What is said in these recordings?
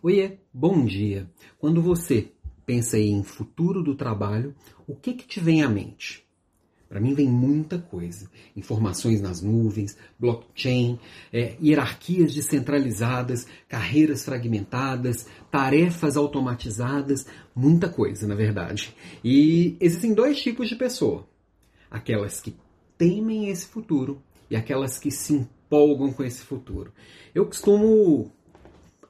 Oiê, bom dia. Quando você pensa em futuro do trabalho, o que que te vem à mente? Para mim vem muita coisa. Informações nas nuvens, blockchain, é, hierarquias descentralizadas, carreiras fragmentadas, tarefas automatizadas, muita coisa, na verdade. E existem dois tipos de pessoa: aquelas que temem esse futuro e aquelas que se empolgam com esse futuro. Eu costumo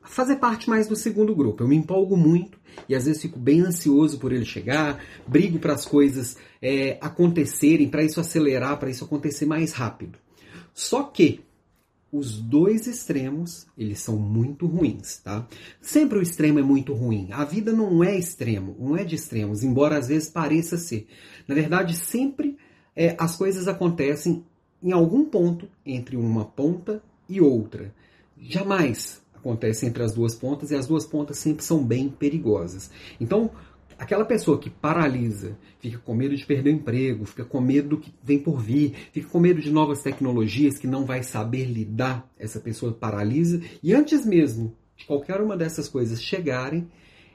fazer parte mais do segundo grupo. Eu me empolgo muito e às vezes fico bem ansioso por ele chegar, brigo para as coisas é, acontecerem, para isso acelerar, para isso acontecer mais rápido. Só que os dois extremos, eles são muito ruins, tá? Sempre o extremo é muito ruim. A vida não é extremo, não é de extremos, embora às vezes pareça ser. Na verdade, sempre é, as coisas acontecem em algum ponto entre uma ponta e outra. Jamais acontece entre as duas pontas e as duas pontas sempre são bem perigosas. Então, aquela pessoa que paralisa, fica com medo de perder o emprego, fica com medo do que vem por vir, fica com medo de novas tecnologias que não vai saber lidar, essa pessoa paralisa e antes mesmo de qualquer uma dessas coisas chegarem,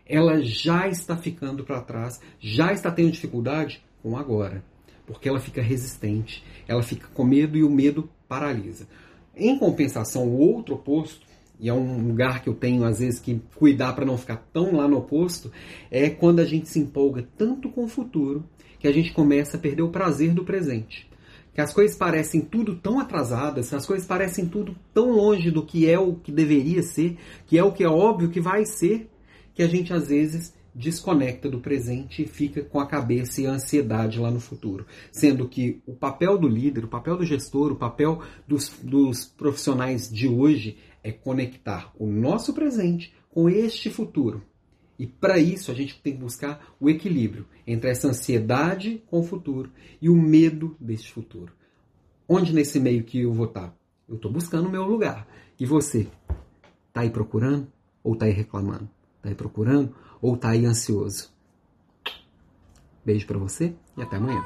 ela já está ficando para trás, já está tendo dificuldade com agora, porque ela fica resistente, ela fica com medo e o medo paralisa. Em compensação, o outro oposto e é um lugar que eu tenho às vezes que cuidar para não ficar tão lá no oposto, é quando a gente se empolga tanto com o futuro que a gente começa a perder o prazer do presente. Que as coisas parecem tudo tão atrasadas, as coisas parecem tudo tão longe do que é o que deveria ser, que é o que é óbvio que vai ser, que a gente às vezes desconecta do presente e fica com a cabeça e a ansiedade lá no futuro. Sendo que o papel do líder, o papel do gestor, o papel dos, dos profissionais de hoje é conectar o nosso presente com este futuro. E para isso a gente tem que buscar o equilíbrio entre essa ansiedade com o futuro e o medo deste futuro. Onde nesse meio que eu vou estar? Tá? Eu estou buscando o meu lugar. E você? Está aí procurando ou está aí reclamando? Está aí procurando ou está aí ansioso? Beijo para você e até amanhã.